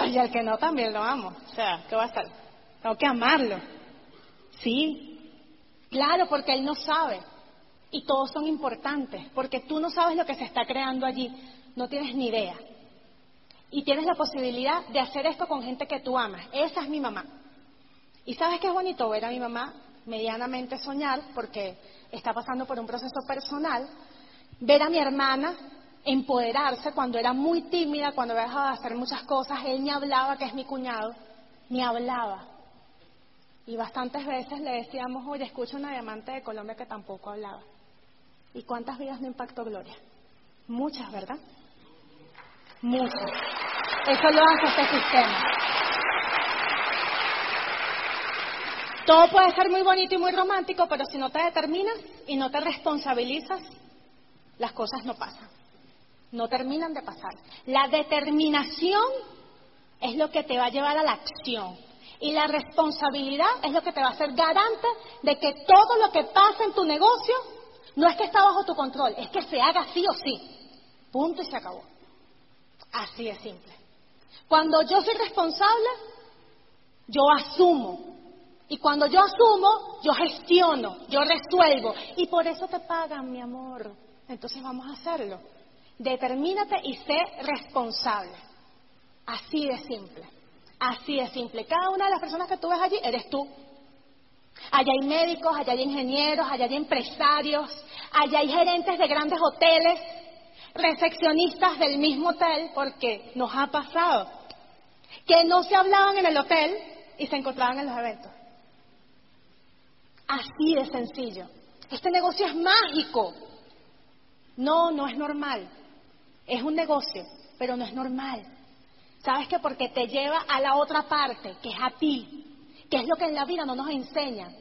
Y al que no también lo amo. O sea, ¿qué va a estar? Tengo que amarlo. Sí, claro, porque él no sabe. Y todos son importantes, porque tú no sabes lo que se está creando allí. No tienes ni idea. Y tienes la posibilidad de hacer esto con gente que tú amas. Esa es mi mamá. Y sabes qué es bonito ver a mi mamá medianamente soñar, porque está pasando por un proceso personal, ver a mi hermana empoderarse cuando era muy tímida, cuando dejaba de hacer muchas cosas, él ni hablaba, que es mi cuñado, ni hablaba. Y bastantes veces le decíamos, oye, escucha una diamante de Colombia que tampoco hablaba. ¿Y cuántas vidas no impactó Gloria? Muchas, ¿verdad? Muchas. Eso lo hace este sistema. Todo puede ser muy bonito y muy romántico, pero si no te determinas y no te responsabilizas, las cosas no pasan. No terminan de pasar. La determinación es lo que te va a llevar a la acción. Y la responsabilidad es lo que te va a hacer garante de que todo lo que pasa en tu negocio no es que está bajo tu control, es que se haga sí o sí. Punto y se acabó. Así de simple. Cuando yo soy responsable, yo asumo y cuando yo asumo, yo gestiono, yo resuelvo. Y por eso te pagan, mi amor. Entonces vamos a hacerlo. Determínate y sé responsable. Así de simple. Así de simple. Cada una de las personas que tú ves allí eres tú. Allá hay médicos, allá hay ingenieros, allá hay empresarios, allá hay gerentes de grandes hoteles, recepcionistas del mismo hotel, porque nos ha pasado que no se hablaban en el hotel y se encontraban en los eventos. Así de sencillo. Este negocio es mágico. No, no es normal. Es un negocio, pero no es normal. ¿Sabes qué? Porque te lleva a la otra parte, que es a ti, que es lo que en la vida no nos enseñan,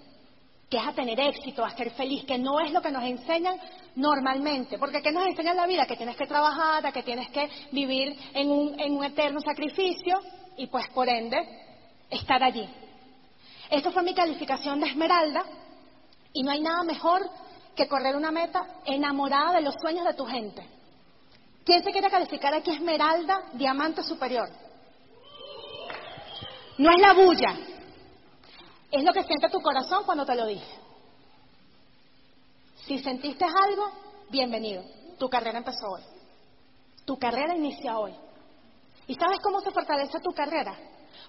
que es a tener éxito, a ser feliz, que no es lo que nos enseñan normalmente. Porque ¿qué nos enseña en la vida? Que tienes que trabajar, que tienes que vivir en un, en un eterno sacrificio y pues por ende estar allí. Esto fue mi calificación de Esmeralda y no hay nada mejor que correr una meta enamorada de los sueños de tu gente. ¿Quién se quiere calificar aquí Esmeralda, diamante superior? No es la bulla, es lo que siente tu corazón cuando te lo dije. Si sentiste algo, bienvenido. Tu carrera empezó hoy. Tu carrera inicia hoy. ¿Y sabes cómo se fortalece tu carrera?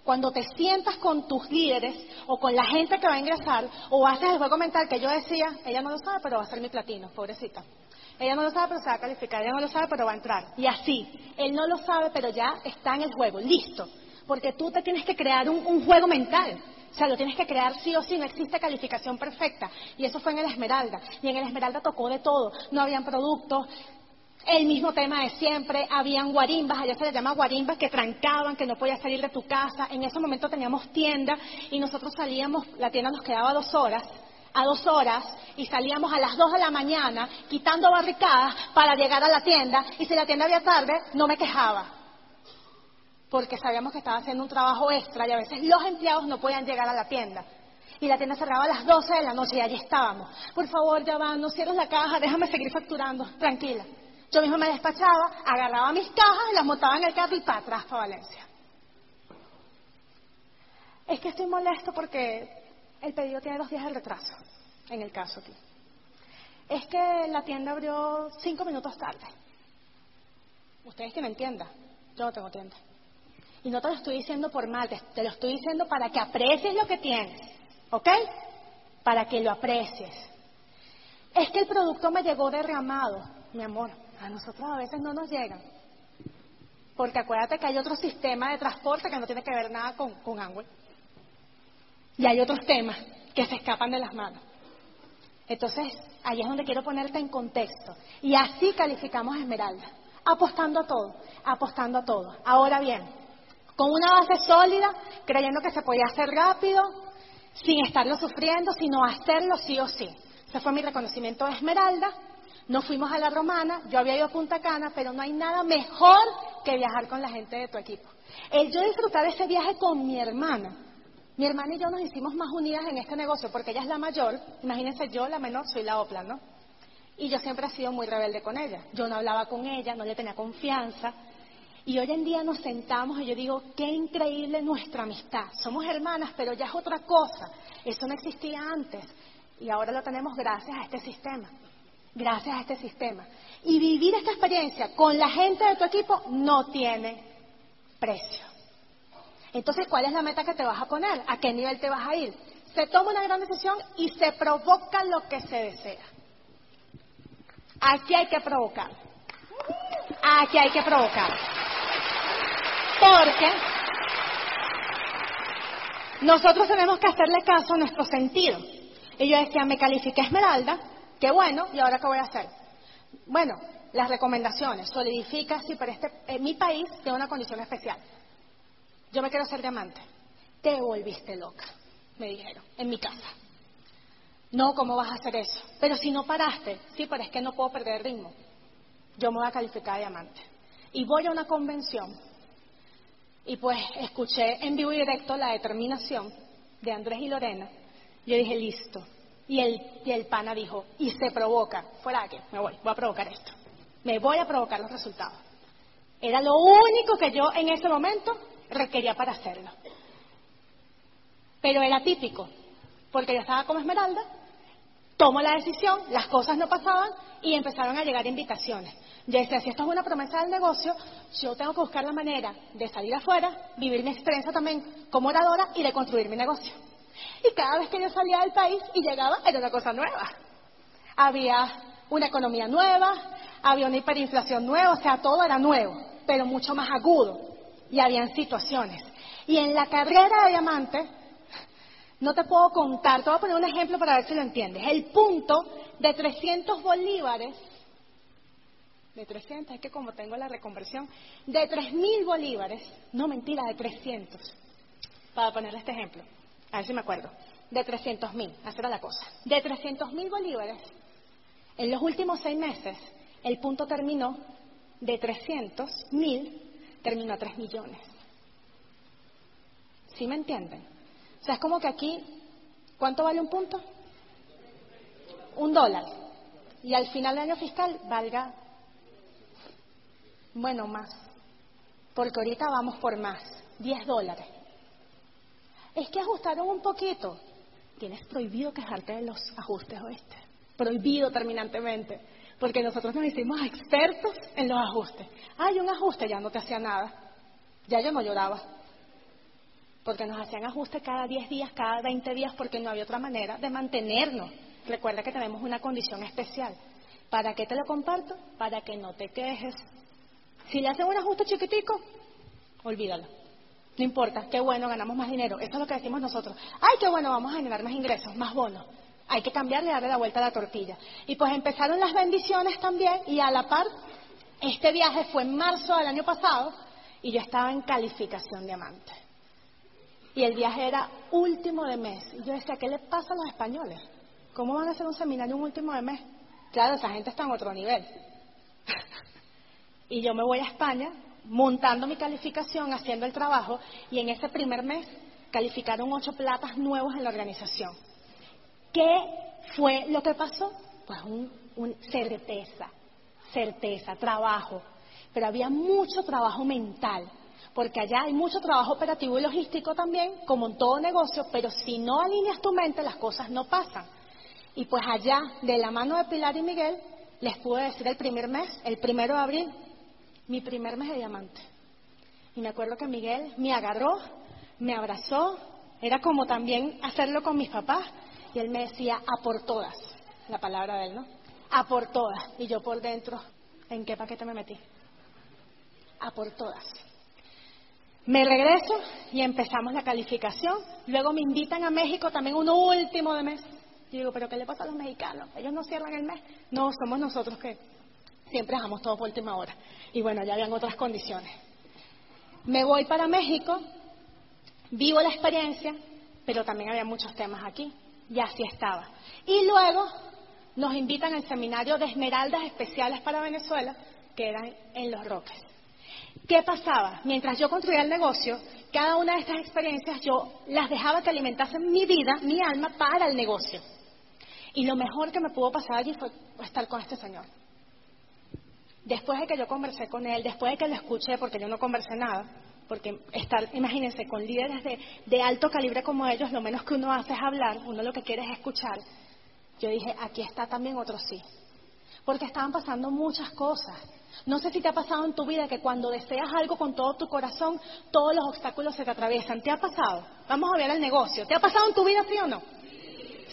Cuando te sientas con tus líderes o con la gente que va a ingresar o haces el juego mental que yo decía, ella no lo sabe, pero va a ser mi platino, pobrecita. Ella no lo sabe, pero se va a calificar. Ella no lo sabe, pero va a entrar. Y así. Él no lo sabe, pero ya está en el juego. Listo. Porque tú te tienes que crear un juego mental. O sea, lo tienes que crear sí o sí, no existe calificación perfecta. Y eso fue en el Esmeralda. Y en el Esmeralda tocó de todo. No habían productos, El mismo tema de siempre, habían guarimbas, allá se les llama guarimbas, que trancaban, que no podías salir de tu casa. En ese momento teníamos tienda y nosotros salíamos, la tienda nos quedaba dos horas, a dos horas, y salíamos a las dos de la mañana quitando barricadas para llegar a la tienda. Y si la tienda había tarde, no me quejaba. Porque sabíamos que estaba haciendo un trabajo extra y a veces los empleados no podían llegar a la tienda. Y la tienda cerraba a las 12 de la noche y allí estábamos. Por favor, ya va, no cierres la caja, déjame seguir facturando, tranquila. Yo mismo me despachaba, agarraba mis cajas, las montaba en el carro y para atrás, para Valencia. Es que estoy molesto porque el pedido tiene dos días de retraso, en el caso aquí. Es que la tienda abrió cinco minutos tarde. Ustedes que me entiendan, yo no tengo tienda. Y no te lo estoy diciendo por mal, te, lo estoy diciendo para que aprecies lo que tienes, ¿ok? Para que lo aprecies. Es que el producto me llegó derramado, mi amor. A nosotros a veces no nos llegan. Porque acuérdate que hay otro sistema de transporte que no tiene que ver nada con, con Y hay otros temas que se escapan de las manos. Entonces, ahí es donde quiero ponerte en contexto. Y así calificamos Esmeralda, apostando a todo, apostando a todo. Ahora bien, con una base sólida, creyendo que se podía hacer rápido, sin estarlo sufriendo, sino hacerlo sí o sí. Ese fue mi reconocimiento de Esmeralda. No fuimos a la romana, yo había ido a Punta Cana, pero no hay nada mejor que viajar con la gente de tu equipo. El yo disfrutar ese viaje con mi hermana. Mi hermana y yo nos hicimos más unidas en este negocio porque ella es la mayor, imagínense yo, la menor, soy la opla, ¿no? Y yo siempre he sido muy rebelde con ella. Yo no hablaba con ella, no le tenía confianza. Y hoy en día nos sentamos y yo digo, qué increíble nuestra amistad. Somos hermanas, pero ya es otra cosa. Eso no existía antes. Y ahora lo tenemos gracias a este sistema gracias a este sistema. Y vivir esta experiencia con la gente de tu equipo no tiene precio. Entonces, ¿cuál es la meta que te vas a poner? ¿A qué nivel te vas a ir? Se toma una gran decisión y se provoca lo que se desea. Aquí hay que provocar. Aquí hay que provocar. Porque nosotros tenemos que hacerle caso a nuestro sentido. Y yo decía, me califiqué Esmeralda, Qué bueno, ¿y ahora qué voy a hacer? Bueno, las recomendaciones. Solidifica si para este, en mi país tiene una condición especial. Yo me quiero hacer diamante. Te volviste loca, me dijeron, en mi casa. No, ¿cómo vas a hacer eso? Pero si no paraste, sí, pero es que no puedo perder el ritmo. Yo me voy a calificar de diamante. Y voy a una convención y pues escuché en vivo y directo la determinación de Andrés y Lorena. Yo dije, listo, y el, y el pana dijo, y se provoca, fuera que me voy, voy a provocar esto. Me voy a provocar los resultados. Era lo único que yo en ese momento requería para hacerlo. Pero era típico, porque yo estaba como Esmeralda, tomo la decisión, las cosas no pasaban y empezaron a llegar invitaciones. Yo decía, si esto es una promesa del negocio, yo tengo que buscar la manera de salir afuera, vivir mi experiencia también como oradora y de construir mi negocio. Y cada vez que yo salía del país y llegaba, era una cosa nueva. Había una economía nueva, había una hiperinflación nueva, o sea, todo era nuevo, pero mucho más agudo. Y habían situaciones. Y en la carrera de diamante, no te puedo contar, te voy a poner un ejemplo para ver si lo entiendes. El punto de 300 bolívares, de 300, es que como tengo la reconversión, de 3.000 bolívares, no mentira, de 300, para poner este ejemplo a ver si me acuerdo, de 300 mil, esa era la cosa, de 300 mil bolívares, en los últimos seis meses el punto terminó de 300 mil, terminó a 3 millones. ¿Sí me entienden? Sea, es como que aquí, ¿cuánto vale un punto? Un dólar. Y al final del año fiscal valga, bueno, más. Porque ahorita vamos por más, 10 dólares es que ajustaron un poquito. Tienes prohibido quejarte de los ajustes, oeste. Prohibido terminantemente. Porque nosotros nos hicimos expertos en los ajustes. Hay un ajuste, ya no te hacía nada. Ya yo no lloraba. Porque nos hacían ajustes cada 10 días, cada 20 días, porque no había otra manera de mantenernos. Recuerda que tenemos una condición especial. ¿Para qué te lo comparto? Para que no te quejes. Si le hacen un ajuste chiquitico, olvídalo. No importa, qué bueno, ganamos más dinero. Eso es lo que decimos nosotros. Ay, qué bueno, vamos a generar más ingresos, más bonos. Hay que cambiarle darle la vuelta a la tortilla. Y pues empezaron las bendiciones también y a la par Este viaje fue en marzo del año pasado y yo estaba en calificación diamante. Y el viaje era último de mes. Y yo decía, ¿qué le pasa a los españoles? ¿Cómo van a hacer un seminario un último de mes? Claro, esa gente está en otro nivel. y yo me voy a España montando mi calificación, haciendo el trabajo, y en ese primer mes calificaron ocho platas nuevos en la organización. ¿Qué fue lo que pasó? Pues un, un certeza, certeza, trabajo. Pero había mucho trabajo mental, porque allá hay mucho trabajo operativo y logístico también, como en todo negocio, pero si no alineas tu mente, las cosas no pasan. Y pues allá, de la mano de Pilar y Miguel, les pude decir el primer mes, el primero de abril, mi primer mes de diamante. Y me acuerdo que Miguel me agarró, me abrazó, era como también hacerlo con mis papás, y él me decía, a por todas, la palabra de él, ¿no? A por todas. Y yo por dentro, ¿en qué paquete me metí? A por todas. Me regreso y empezamos la calificación. Luego me invitan a México también uno último de mes. Y digo, ¿pero qué le pasa a los mexicanos? Ellos no cierran el mes. No, somos nosotros que siempre dejamos todo por última hora. Y bueno, ya habían otras condiciones. Me voy para México, vivo la experiencia, pero también había muchos temas aquí. Y así estaba. Y luego nos invitan al seminario de esmeraldas especiales para Venezuela, que eran en Los Roques. ¿Qué pasaba? Mientras yo construía el negocio, cada una de estas experiencias yo las dejaba que alimentasen mi vida, mi alma, para el negocio. Y lo mejor que me pudo pasar allí fue estar con este señor. Después de que yo conversé con él, después de que lo escuché, porque yo no conversé nada, porque estar, imagínense, con líderes de, de, alto calibre como ellos, lo menos que uno hace es hablar, uno lo que quiere es escuchar. Yo dije, aquí está también otro sí. Porque estaban pasando muchas cosas. No sé si te ha pasado en tu vida que cuando deseas algo con todo tu corazón, todos los obstáculos se te atraviesan. ¿Te ha pasado? Vamos a ver el negocio. ¿Te ha pasado en tu vida, sí o no?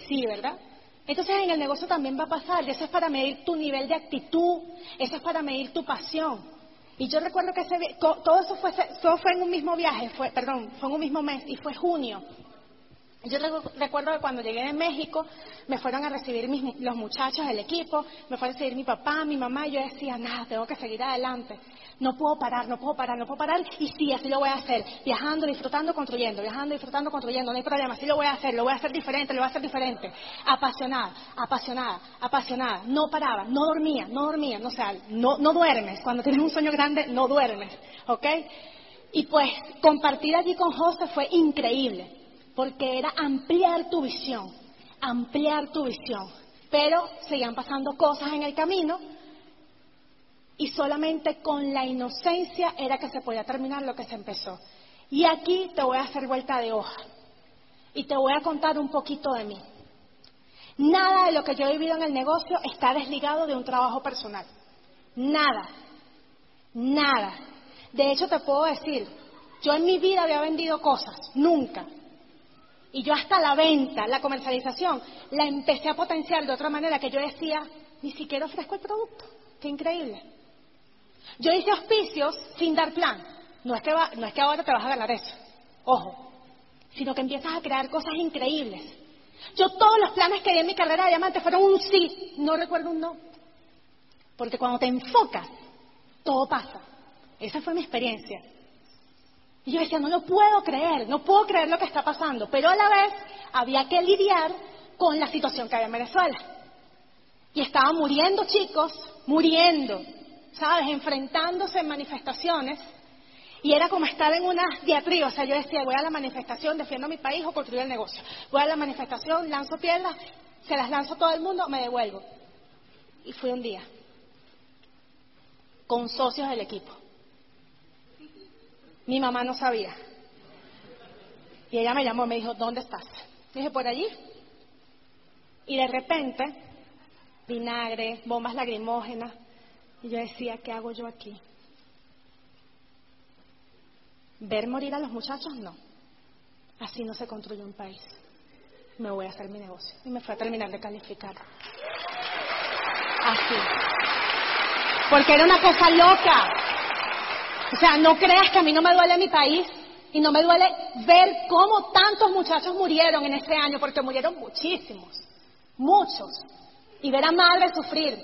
Sí, ¿verdad? Entonces en el negocio también va a pasar, y eso es para medir tu nivel de actitud, eso es para medir tu pasión. Y yo recuerdo que ese, todo eso fue, todo fue en un mismo viaje, fue, perdón, fue en un mismo mes, y fue junio. Yo recuerdo que cuando llegué de México me fueron a recibir mis, los muchachos del equipo, me fue a recibir mi papá, mi mamá, y yo decía, nada, tengo que seguir adelante. No puedo parar, no puedo parar, no puedo parar, y sí, así lo voy a hacer. Viajando, disfrutando, construyendo, viajando, disfrutando, construyendo, no hay problema, así lo voy a hacer, lo voy a hacer diferente, lo voy a hacer diferente. Apasionada, apasionada, apasionada, no paraba, no dormía, no dormía, no, o no, no duermes. Cuando tienes un sueño grande, no duermes, ¿ok? Y pues compartir allí con José fue increíble porque era ampliar tu visión, ampliar tu visión. Pero seguían pasando cosas en el camino y solamente con la inocencia era que se podía terminar lo que se empezó. Y aquí te voy a hacer vuelta de hoja y te voy a contar un poquito de mí. Nada de lo que yo he vivido en el negocio está desligado de un trabajo personal. Nada. Nada. De hecho, te puedo decir, yo en mi vida había vendido cosas, nunca. Y yo hasta la venta, la comercialización, la empecé a potenciar de otra manera que yo decía, ni siquiera ofrezco el producto. Qué increíble. Yo hice auspicios sin dar plan. No es que, no es que ahora te vas a ganar eso. Ojo. Sino que empiezas a crear cosas increíbles. Yo todos los planes que di en mi carrera de diamante fueron un sí. No recuerdo un no. Porque cuando te enfocas, todo pasa. Esa fue mi experiencia. Y yo decía, no lo puedo creer, no puedo creer lo que está pasando. Pero a la vez había que lidiar con la situación que había en Venezuela. Y estaban muriendo chicos, muriendo, ¿sabes? Enfrentándose en manifestaciones. Y era como estar en una diatriba. O sea, yo decía, voy a la manifestación, defiendo mi país o construyo el negocio. Voy a la manifestación, lanzo piedras, se las lanzo a todo el mundo, me devuelvo. Y fui un día con socios del equipo. Mi mamá no sabía. Y ella me llamó, me dijo, ¿dónde estás? dije, por allí. Y de repente, vinagre, bombas lacrimógenas. Y yo decía, ¿qué hago yo aquí? ¿Ver morir a los muchachos? No. Así no se construye un país. Me voy a hacer mi negocio. Y me fue a terminar de calificar. Así. Porque era una cosa loca. O sea, no creas que a mí no me duele mi país y no me duele ver cómo tantos muchachos murieron en ese año, porque murieron muchísimos, muchos. Y ver a madres sufrir,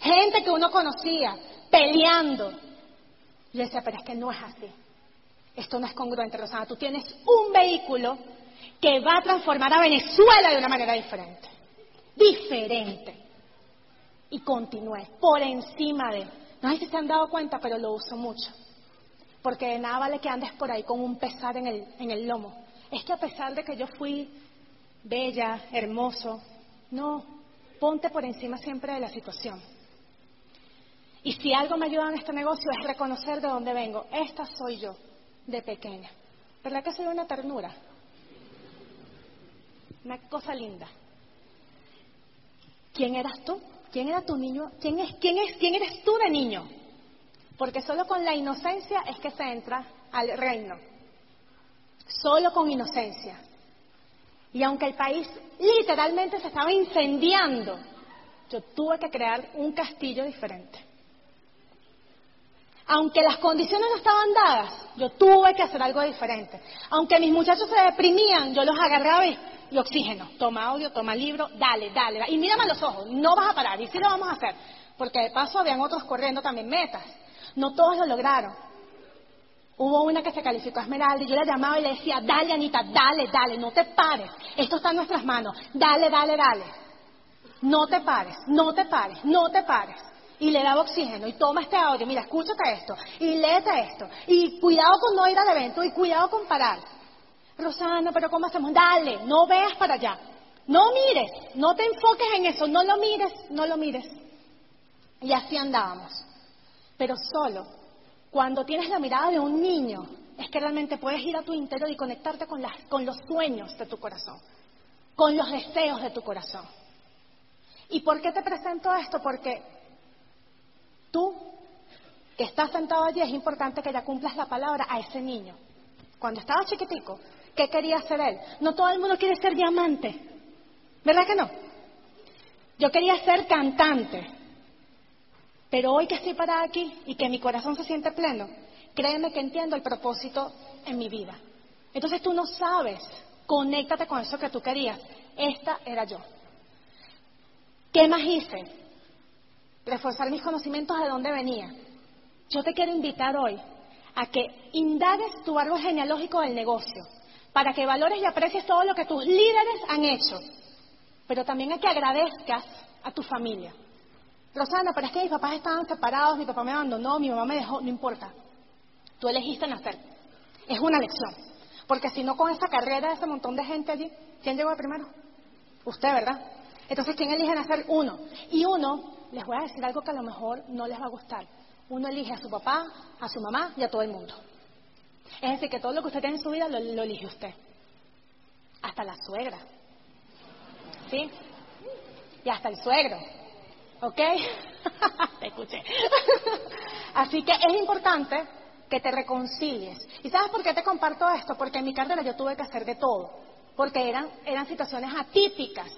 gente que uno conocía, peleando. Yo decía, pero es que no es así. Esto no es congruente, Rosana. Tú tienes un vehículo que va a transformar a Venezuela de una manera diferente. Diferente. Y continué por encima de. No sé si se han dado cuenta, pero lo uso mucho. Porque de nada vale que andes por ahí con un pesar en el, en el lomo. Es que a pesar de que yo fui bella, hermoso, no, ponte por encima siempre de la situación. Y si algo me ayuda en este negocio es reconocer de dónde vengo. Esta soy yo, de pequeña. ¿Verdad que soy una ternura? Una cosa linda. ¿Quién eras tú? ¿Quién era tu niño? ¿Quién, es, quién, es, ¿Quién eres tú de niño? Porque solo con la inocencia es que se entra al reino. Solo con inocencia. Y aunque el país literalmente se estaba incendiando, yo tuve que crear un castillo diferente. Aunque las condiciones no estaban dadas, yo tuve que hacer algo diferente. Aunque mis muchachos se deprimían, yo los agarraba y, oxígeno. Toma audio, toma libro, dale, dale. Y mírame a los ojos, no vas a parar. Y sí lo vamos a hacer. Porque de paso habían otros corriendo también metas. No todos lo lograron. Hubo una que se calificó a Esmeralda y yo la llamaba y le decía, dale Anita, dale, dale, no te pares. Esto está en nuestras manos. Dale, dale, dale. No te pares, no te pares, no te pares y le daba oxígeno y toma este audio, mira, escúchate esto y léete esto y cuidado con no ir al evento y cuidado con parar. Rosana, pero ¿cómo hacemos? Dale, no veas para allá. No mires, no te enfoques en eso, no lo mires, no lo mires. Y así andábamos. Pero solo cuando tienes la mirada de un niño es que realmente puedes ir a tu interior y conectarte con, las, con los sueños de tu corazón, con los deseos de tu corazón. ¿Y por qué te presento esto? Porque Tú, que estás sentado allí, es importante que ya cumplas la palabra a ese niño. Cuando estaba chiquitico, ¿qué quería ser él? No todo el mundo quiere ser diamante. ¿Verdad que no? Yo quería ser cantante. Pero hoy que estoy parada aquí y que mi corazón se siente pleno, créeme que entiendo el propósito en mi vida. Entonces tú no sabes, conéctate con eso que tú querías. Esta era yo. ¿Qué más hice? reforzar mis conocimientos de dónde venía. Yo te quiero invitar hoy a que indagues tu árbol genealógico del negocio, para que valores y aprecies todo lo que tus líderes han hecho, pero también a que agradezcas a tu familia. Rosana, pero es que mis papás estaban separados, mi papá me abandonó, mi mamá me dejó, no importa. Tú elegiste nacer. Es una lección. Porque si no, con esa carrera de ese montón de gente allí, ¿quién llegó primero? Usted, ¿verdad? Entonces, ¿quién elige nacer? Uno. Y uno les voy a decir algo que a lo mejor no les va a gustar. Uno elige a su papá, a su mamá y a todo el mundo. Es decir, que todo lo que usted tiene en su vida lo, elige usted. Hasta la suegra. ¿Sí? Y hasta el suegro. ¿Ok? te escuché. Así que es importante que te reconcilies. ¿Y sabes por qué te comparto esto? Porque en mi carrera yo tuve que hacer de todo. Porque eran, eran situaciones atípicas.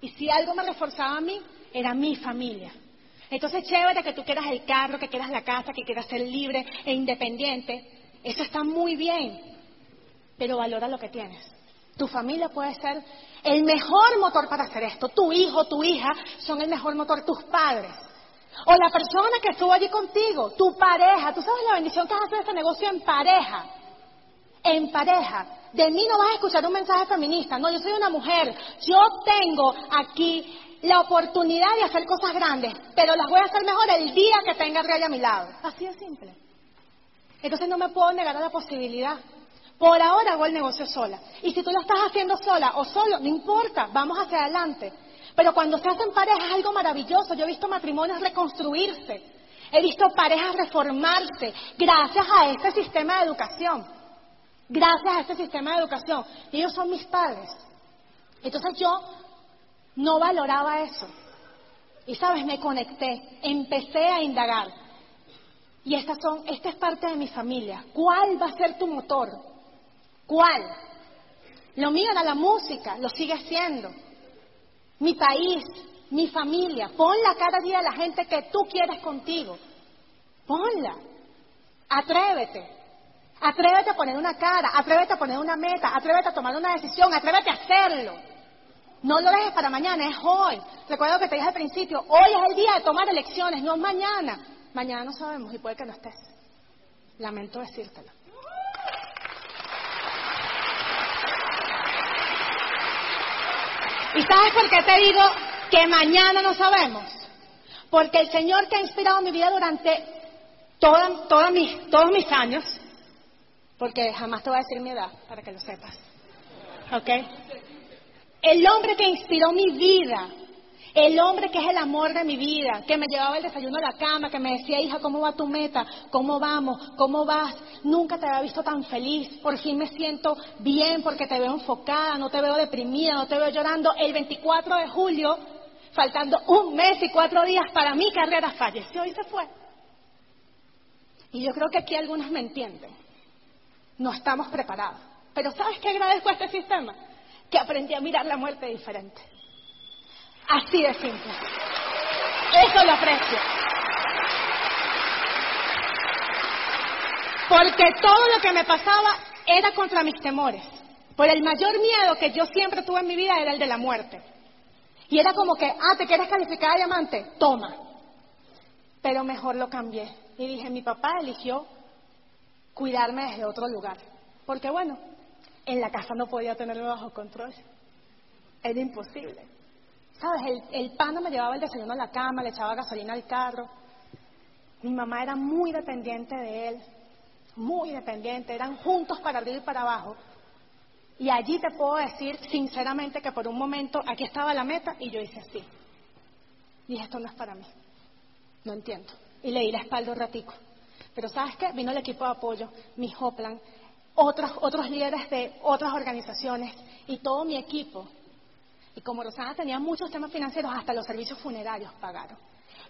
Y si algo me reforzaba a mí, era mi familia. Entonces, chévere que tú quieras el carro, que quieras la casa, que quieras ser libre e independiente. Eso está muy bien, pero valora lo que tienes. Tu familia puede ser el mejor motor para hacer esto. Tu hijo, tu hija son el mejor motor, tus padres. O la persona que estuvo allí contigo, tu pareja. Tú sabes la bendición que es hacer este negocio en pareja. En pareja. De mí no vas a escuchar un mensaje feminista. No, yo soy una mujer. Yo tengo aquí la oportunidad de hacer cosas grandes, pero las voy a hacer mejor el día que tenga a a mi lado. Así de simple. Entonces no me puedo negar a la posibilidad. Por ahora hago el negocio sola. Y si tú lo estás haciendo sola o solo, no importa, vamos hacia adelante. Pero cuando se hacen parejas es algo maravilloso. Yo he visto matrimonios reconstruirse. He visto parejas reformarse gracias a este sistema de educación. Gracias a este sistema de educación. ellos son mis padres. Entonces yo no valoraba eso. Y sabes, me conecté, empecé a indagar. Y estas son, esta es parte de mi familia. ¿Cuál va a ser tu motor? ¿Cuál? Lo mío era la música, lo sigue siendo. Mi país, mi familia. Ponla cada día a la gente que tú quieres contigo. Ponla. Atrévete. Atrévete a poner una cara, atrévete a poner una meta, atrévete a tomar una decisión, atrévete a hacerlo. No lo dejes para mañana, es hoy. Recuerdo que te dije al principio, hoy es el día de tomar elecciones, no mañana. Mañana no sabemos y puede que no estés. Lamento decírtelo. ¿Y sabes por qué te digo que mañana no sabemos? Porque el Señor que ha inspirado mi vida durante toda, mis, todos mis años, porque jamás te voy a decir mi edad, para que lo sepas. ¿Ok? El hombre que inspiró mi vida el hombre que es el amor de mi vida, que me llevaba el desayuno a la cama, que me decía, hija, ¿cómo va tu meta? ¿Cómo vamos? ¿Cómo vas? Nunca te había visto tan feliz. Por fin me siento bien porque te veo enfocada, no te veo deprimida, no te veo llorando. El 24 de julio, faltando un mes y cuatro días para mi carrera, falleció y se fue. Y yo creo que aquí algunos me entienden. No estamos preparados. Pero ¿sabes qué agradezco a este sistema? Que aprendí a mirar la muerte diferente. Así de simple. Eso lo aprecio. Porque todo lo que me pasaba era contra mis temores. Por el mayor miedo que yo siempre tuve en mi vida era el de la muerte. Y era como que, ah, ¿te quieres calificar a diamante? Toma. Pero mejor lo cambié. Y dije, mi papá eligió cuidarme desde otro lugar. Porque bueno, en la casa no podía tenerme bajo control. Era imposible. ¿Sabes? El, el pana me llevaba el desayuno a la cama, le echaba gasolina al carro. Mi mamá era muy dependiente de él, muy dependiente, eran juntos para arriba y para abajo. Y allí te puedo decir sinceramente que por un momento aquí estaba la meta y yo hice así. Dije, esto no es para mí. No entiendo. Y le di la espalda un ratico. Pero ¿sabes qué? Vino el equipo de apoyo, mi Hoplan, otros, otros líderes de otras organizaciones y todo mi equipo y como Rosana tenía muchos temas financieros, hasta los servicios funerarios pagaron.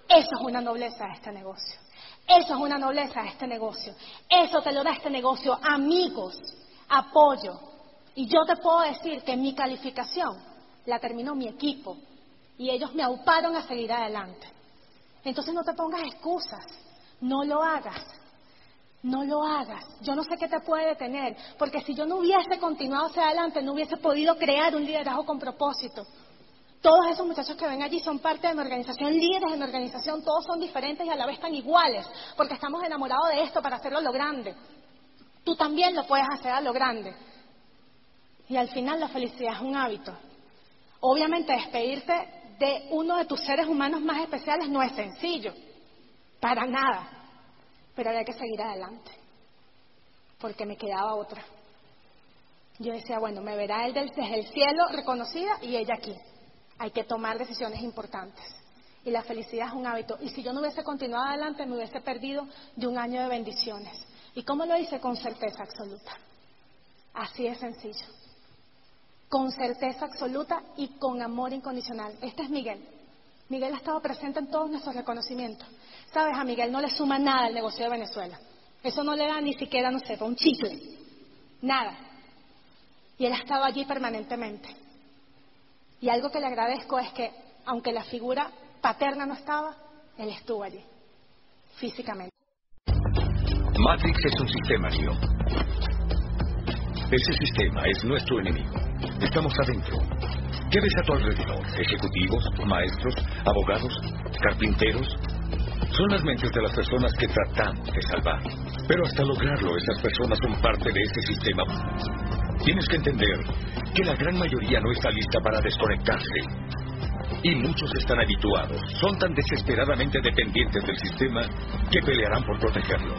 Eso es una nobleza de este negocio. Eso es una nobleza de este negocio. Eso te lo da este negocio. Amigos, apoyo. Y yo te puedo decir que mi calificación la terminó mi equipo. Y ellos me auparon a seguir adelante. Entonces no te pongas excusas. No lo hagas. No lo hagas. Yo no sé qué te puede detener, porque si yo no hubiese continuado hacia adelante, no hubiese podido crear un liderazgo con propósito. Todos esos muchachos que ven allí son parte de mi organización, líderes de mi organización, todos son diferentes y a la vez tan iguales, porque estamos enamorados de esto para hacerlo a lo grande. Tú también lo puedes hacer a lo grande. Y al final la felicidad es un hábito. Obviamente despedirte de uno de tus seres humanos más especiales no es sencillo, para nada pero había que seguir adelante, porque me quedaba otra. Yo decía, bueno, me verá él desde el cielo reconocida y ella aquí. Hay que tomar decisiones importantes. Y la felicidad es un hábito. Y si yo no hubiese continuado adelante, me hubiese perdido de un año de bendiciones. ¿Y cómo lo hice? Con certeza absoluta. Así de sencillo. Con certeza absoluta y con amor incondicional. Este es Miguel. Miguel ha estado presente en todos nuestros reconocimientos. Sabes, a Miguel no le suma nada al negocio de Venezuela. Eso no le da ni siquiera, no sé, un chicle. Nada. Y él ha estado allí permanentemente. Y algo que le agradezco es que, aunque la figura paterna no estaba, él estuvo allí, físicamente. Matrix es un sistema, Neo. Ese sistema es nuestro enemigo. Estamos adentro. ¿Qué ves a tu alrededor? ¿Ejecutivos, maestros, abogados, carpinteros? Son las mentes de las personas que tratamos de salvar. Pero hasta lograrlo, esas personas son parte de ese sistema. Tienes que entender que la gran mayoría no está lista para desconectarse. Y muchos están habituados, son tan desesperadamente dependientes del sistema que pelearán por protegerlo.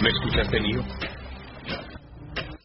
¿Me escuchaste, mío?